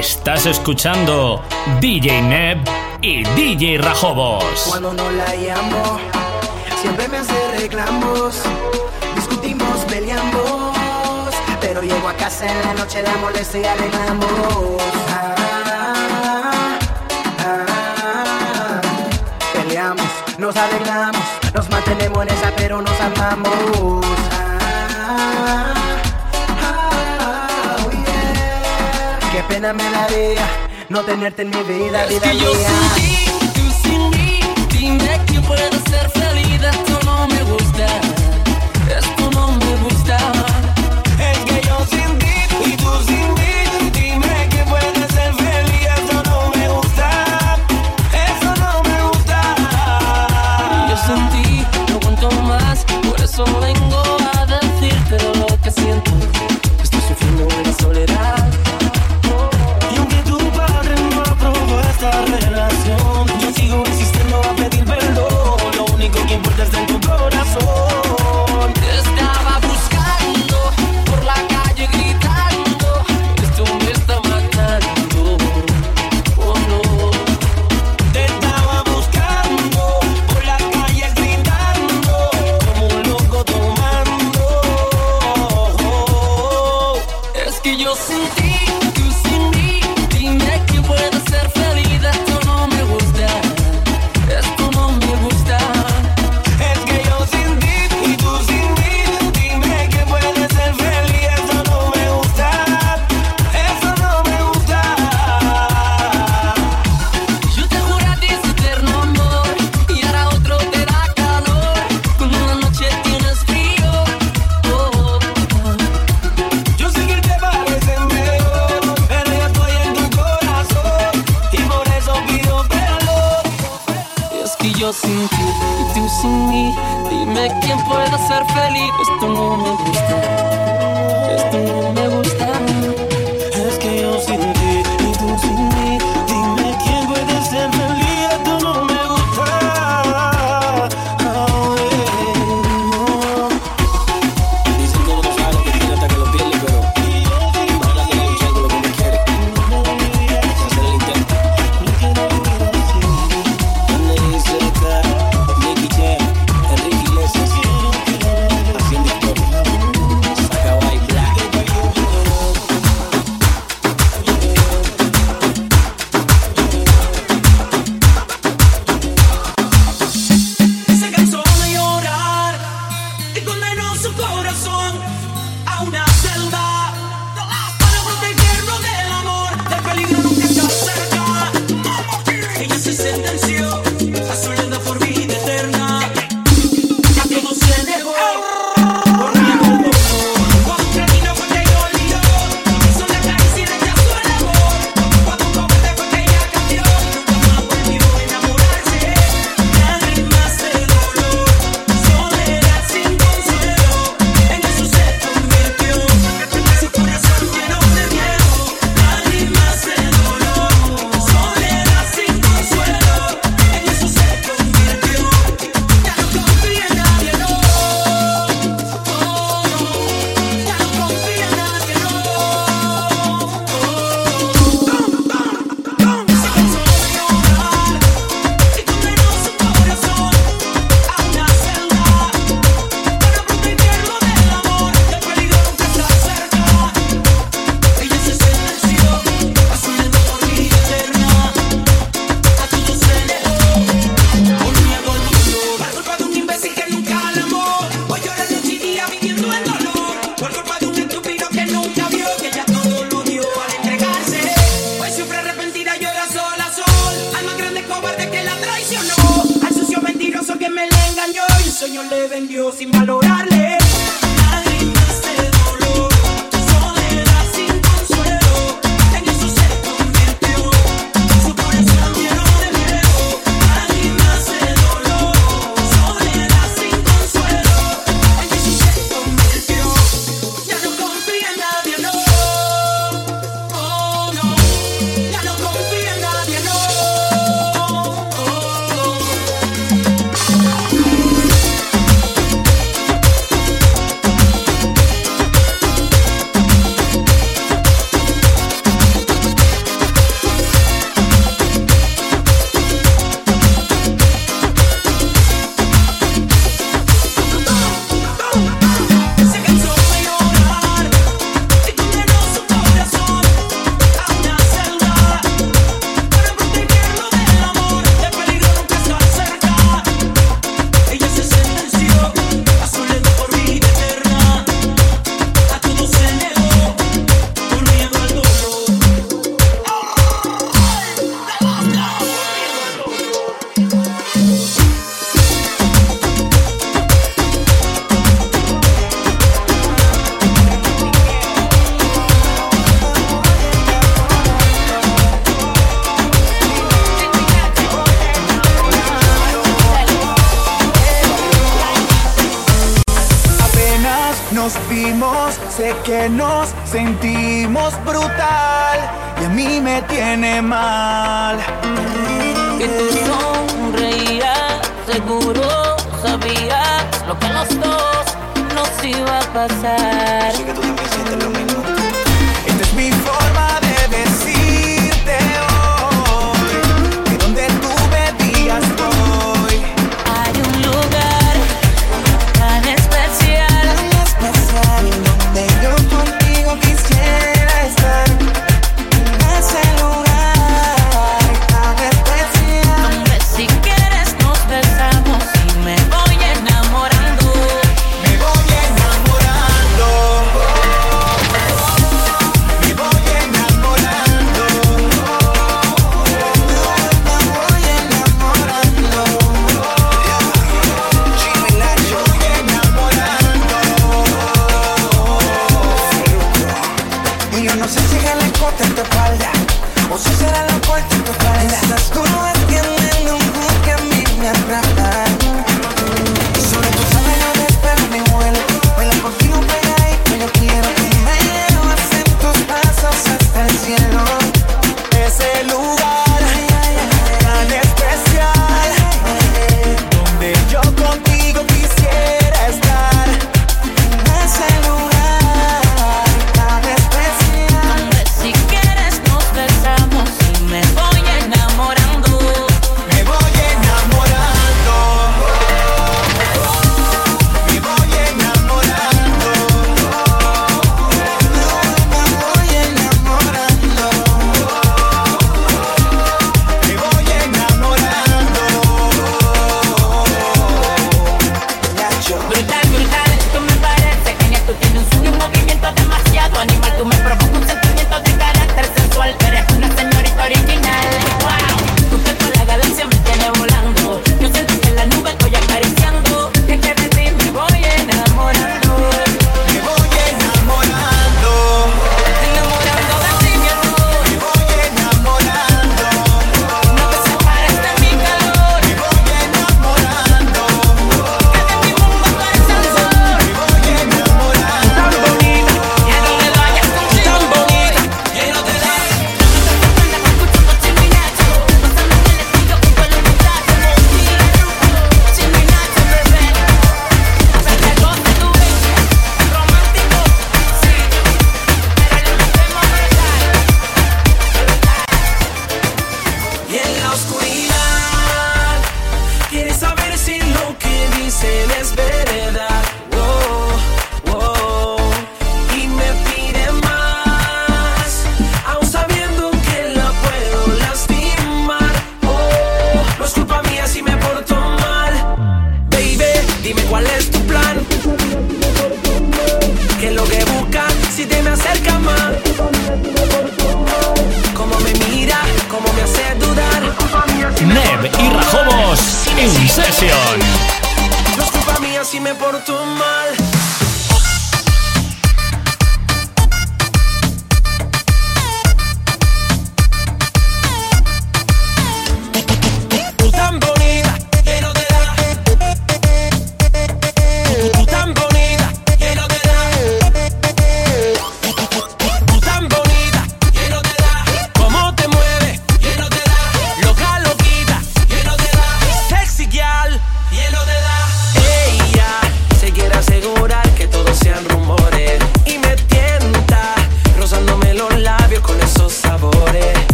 Estás escuchando DJ Neb y DJ Rajobos. Cuando no la llamo, siempre me hace reclamos. Discutimos, peleamos. Pero llego a casa en la noche, la molesta y arreglamos. Ah, ah, peleamos, nos arreglamos. Nos mantenemos en esa, pero nos amamos. Ah, pena no tenerte en mi vida. Es que yo sin ti, tú sin mí, dime sin ti y tú sin mí. Dime quién puede ser feliz. Esto no me gusta. Esto no me gusta.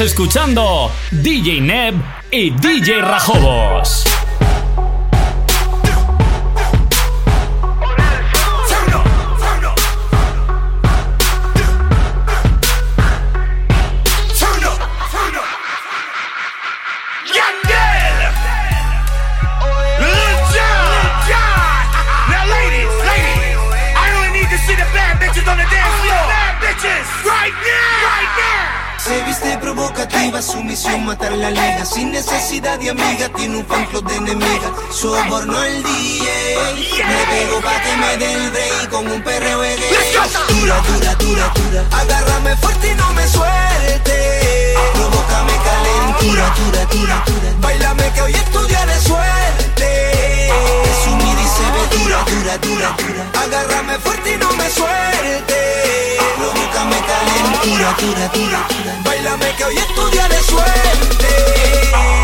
escuchando DJ Neb y DJ Rajobos. mi amiga tiene un fan club de enemigas. Soborno el DJ, me pego pa' que me dé el rey con un perreo de Dura, dura, dura, dura. Agárrame fuerte y no me suelte. Provócame calentura, dura, dura, dura. Bailame que hoy es tu día de suerte. Resumir y se ve dura, dura, dura, dura. Agárrame fuerte y no me suelte. Provócame calentura, dura, dura, dura. Bailame que hoy es tu día de suerte.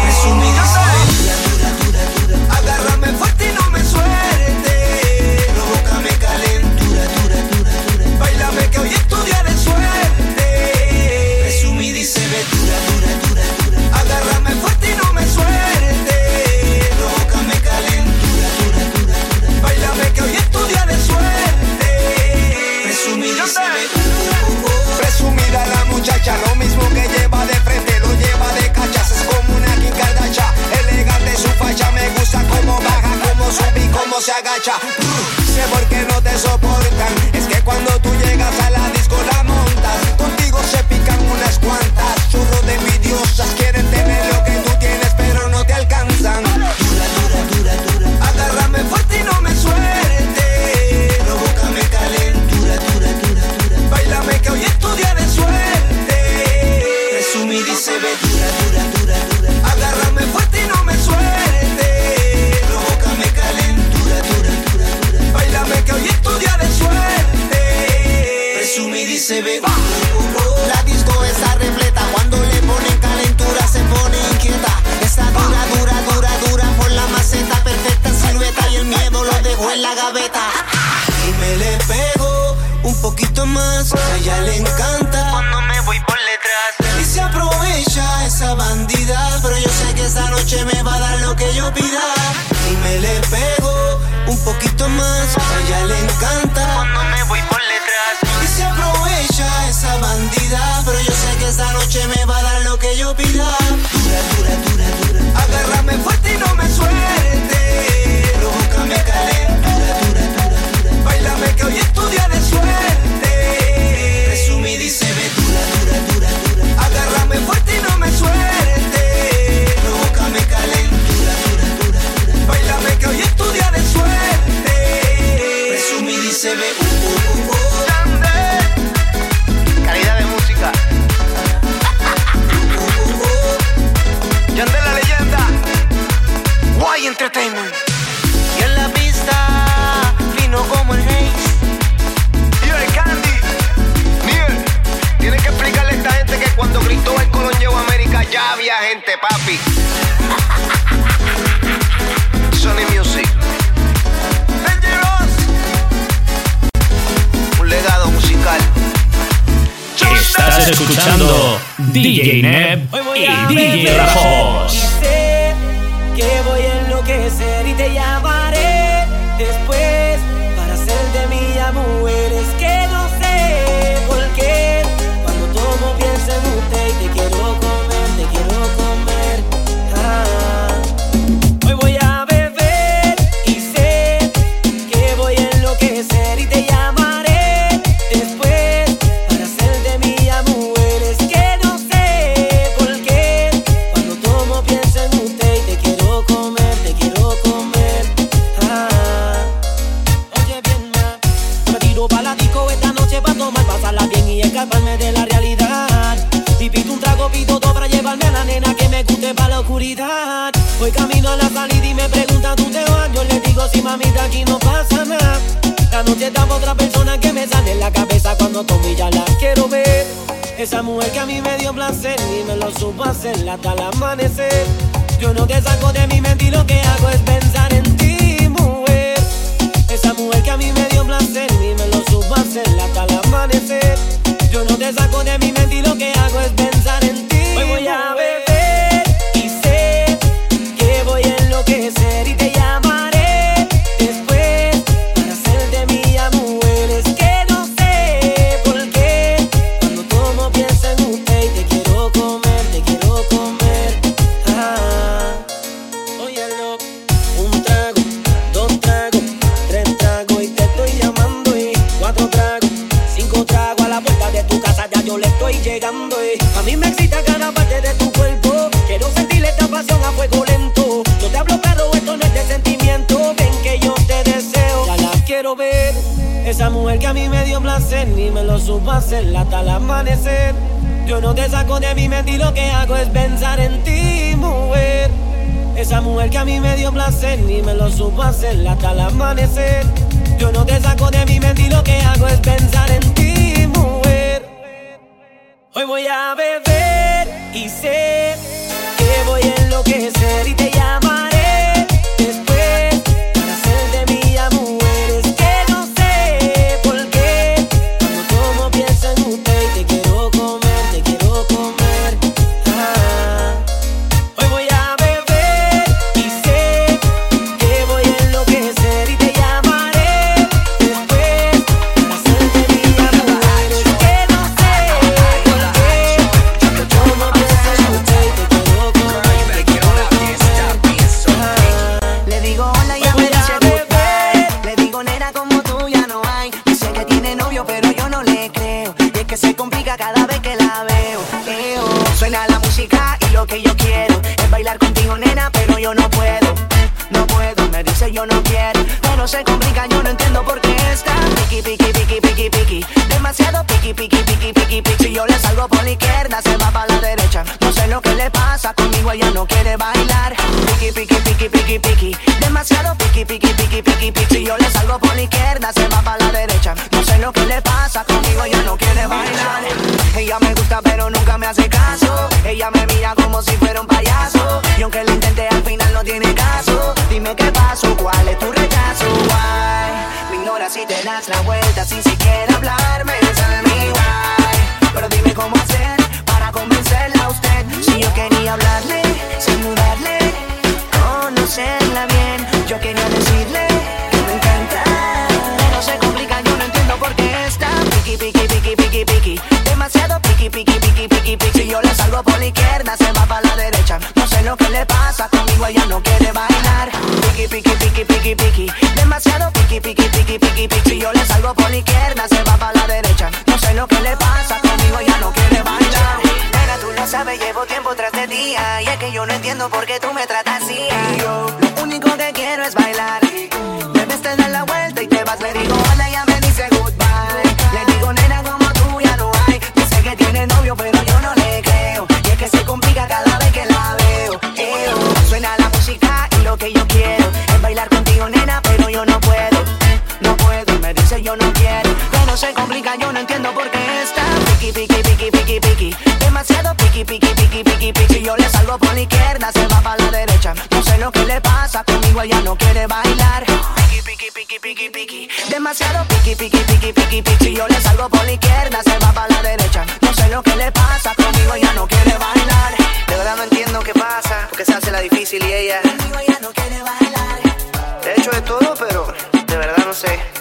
se agacha. Sé por qué no te soporto porque está piqui, piqui, piqui, piqui, piqui. Demasiado piqui, piqui, piqui, piqui, piqui. Yo le salgo por la izquierda, se va para la derecha. No sé lo que le pasa, conmigo ella no quiere bailar. Piqui, piqui, piqui, piqui, piqui. Demasiado piqui, piqui, piqui, piqui, piqui. Yo le salgo por la izquierda, se va para la derecha. No sé lo que le pasa, conmigo ella no quiere bailar. De verdad no entiendo qué pasa, porque se hace la difícil y ella. Conmigo ella no quiere bailar. He hecho de todo, pero de verdad no sé.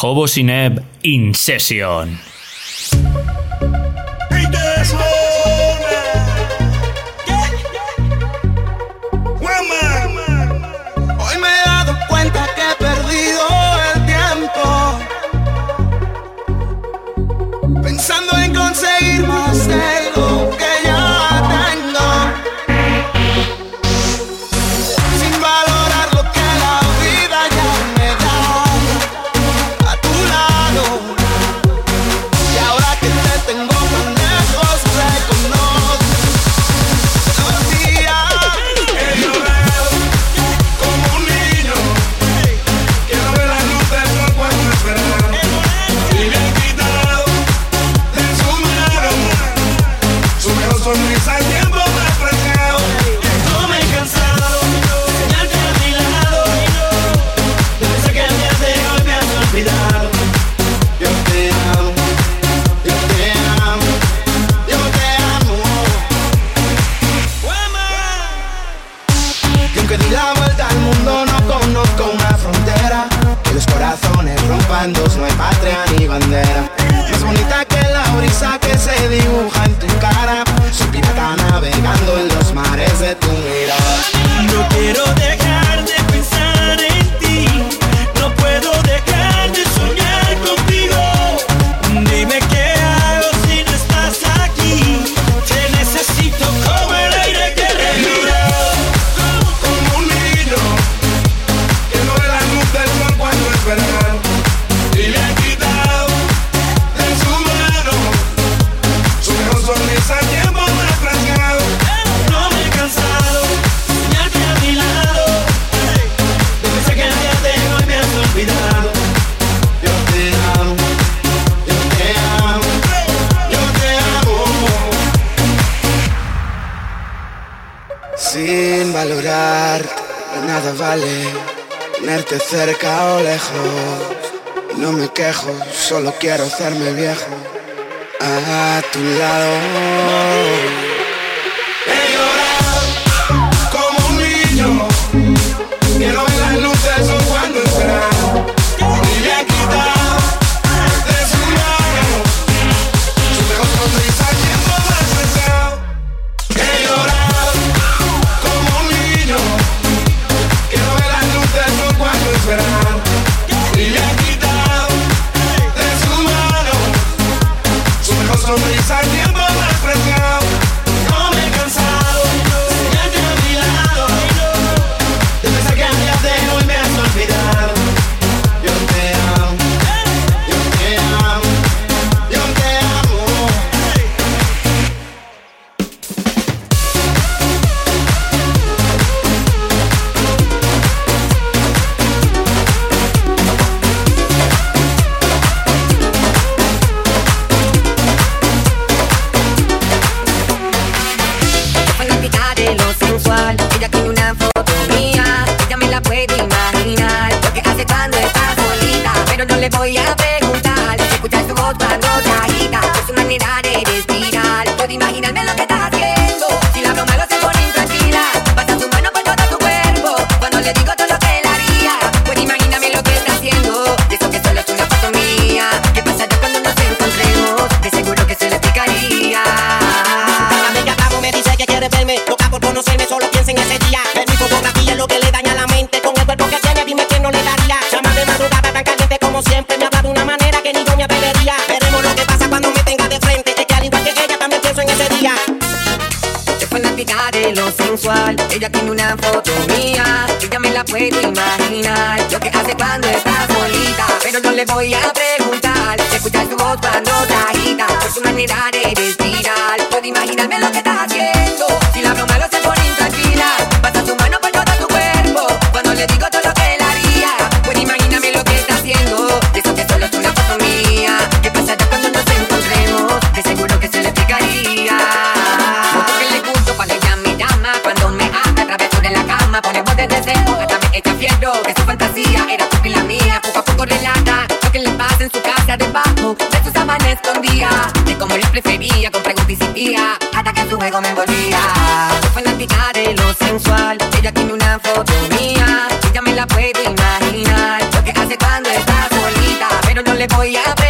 Jobo Sineb In Session. hacerme viejo. debajo de sus sábanas escondía. De cómo les prefería, con preguntas y hasta que en su juego me envolvía. Yo fanática de lo sensual, ella tiene una foto mía. Ella me la puede imaginar, lo que hace cuando está solita, pero no le voy a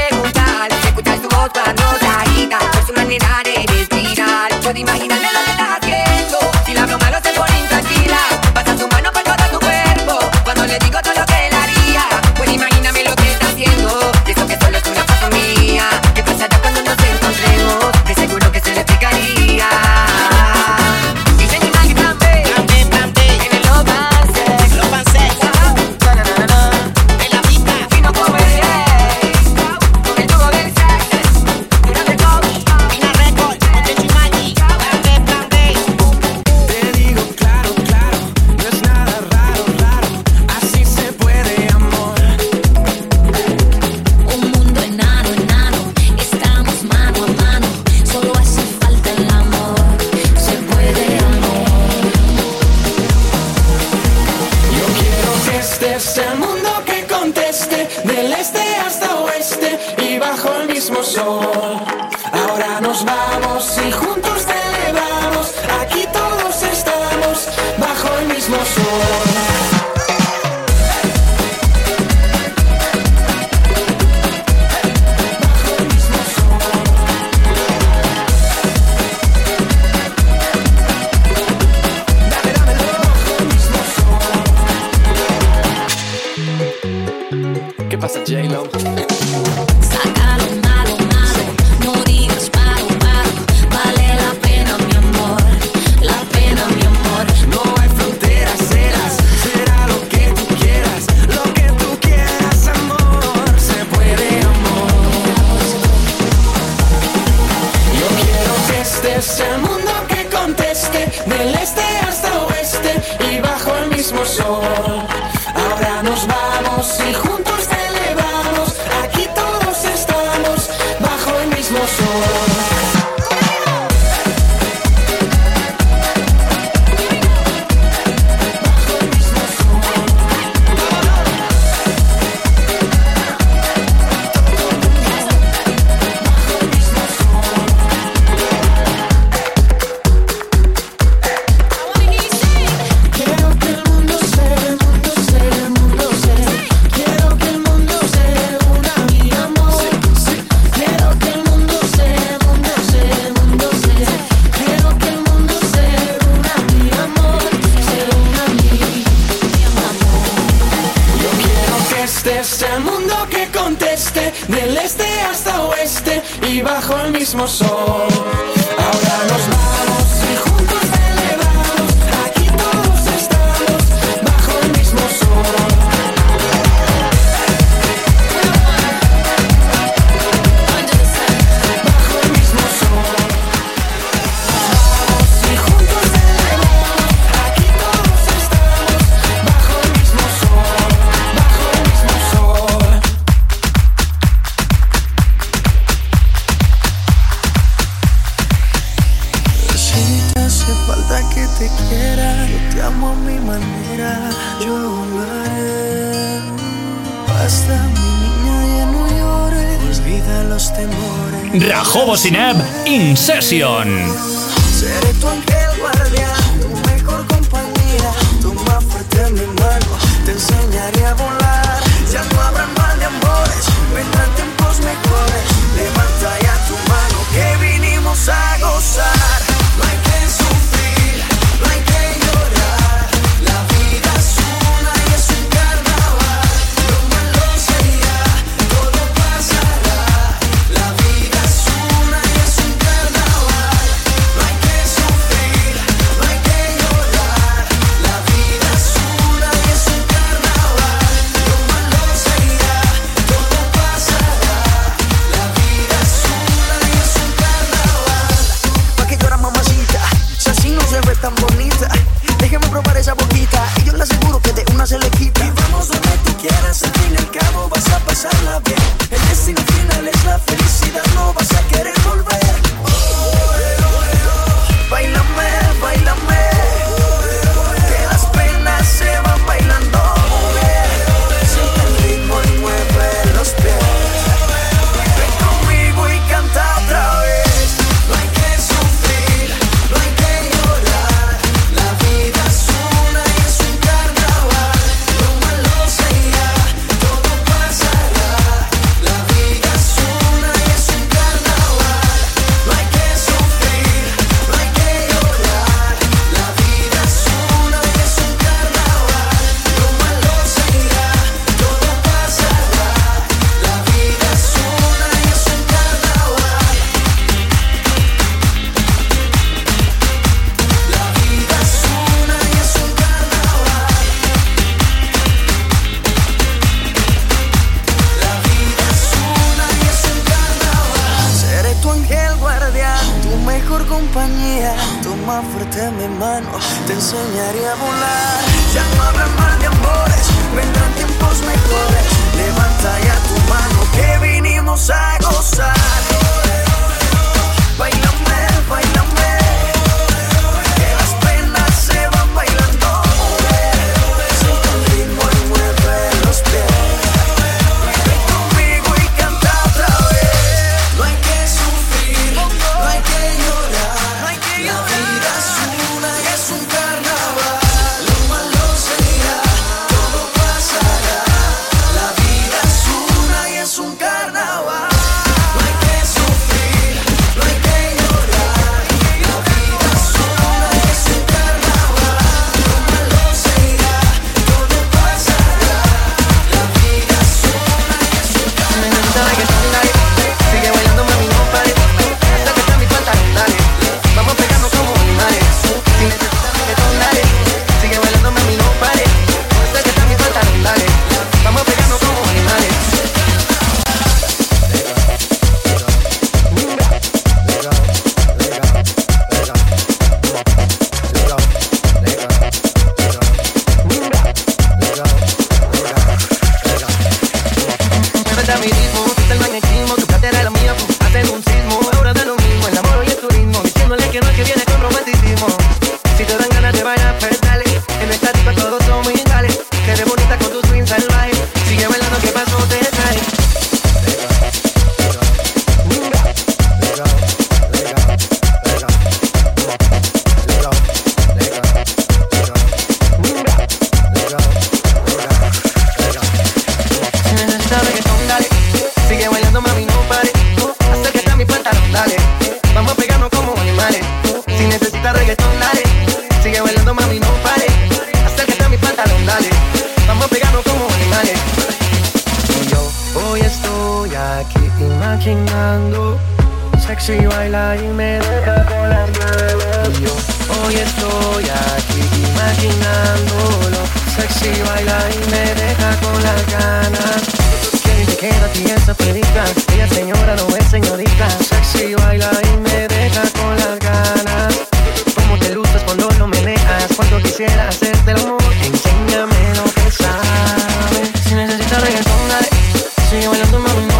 Session. Sigue bailando,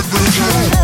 every time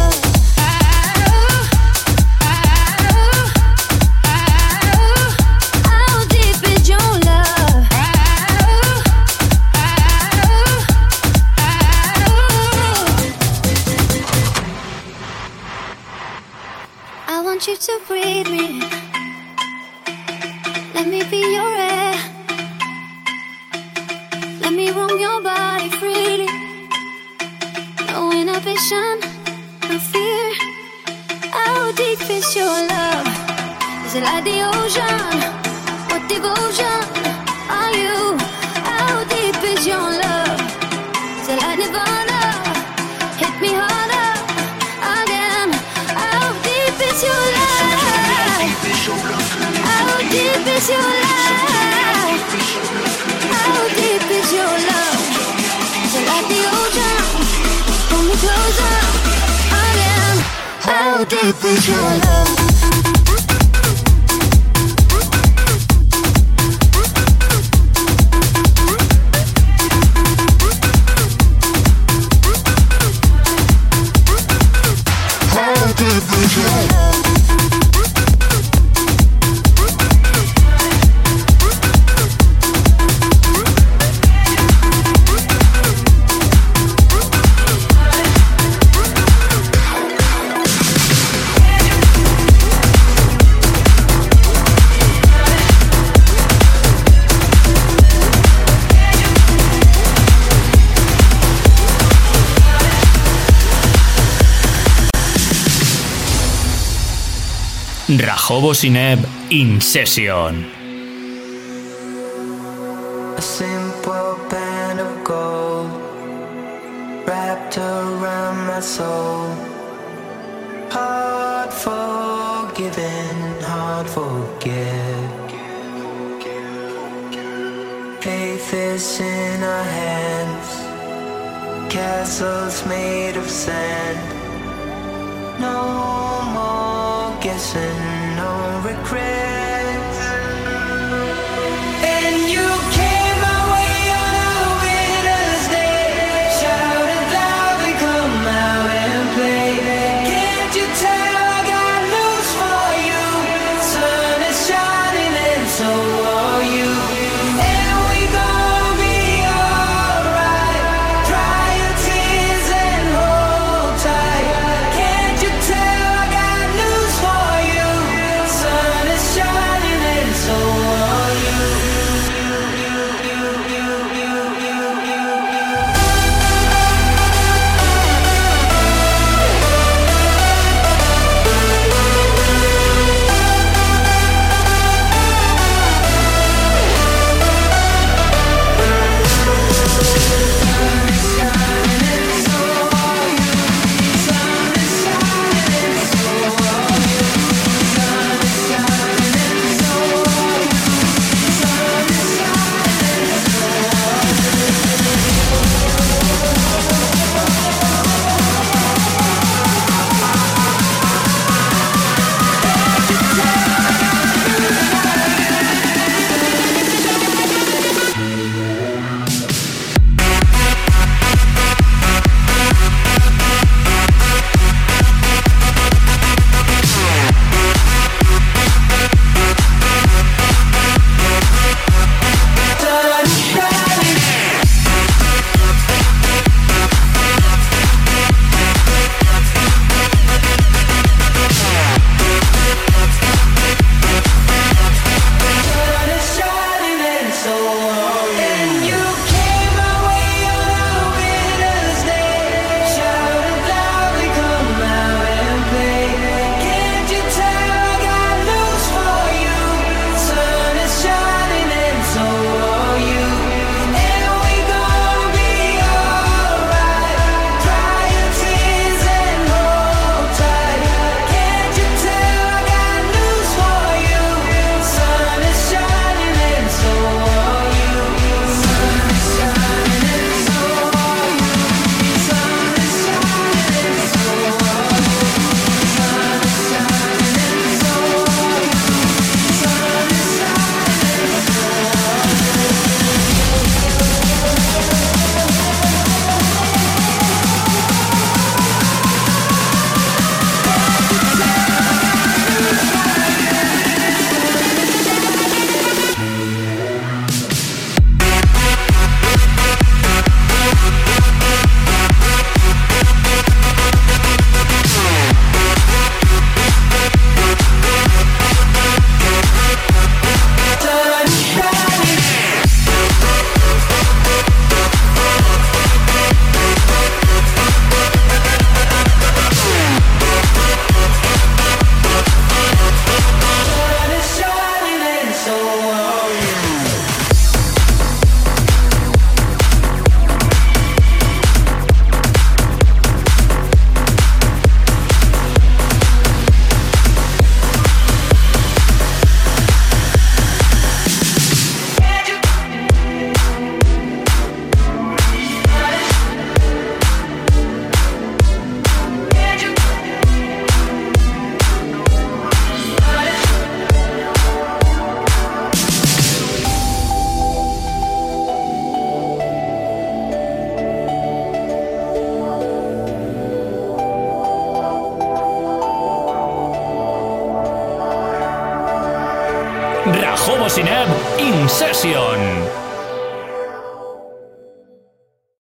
Jacobo Sineb in session. A simple band of gold wrapped around my soul. Hard forgiven, hard forgive. Faith is in our hands, castles made of sand. No more guessing no regret.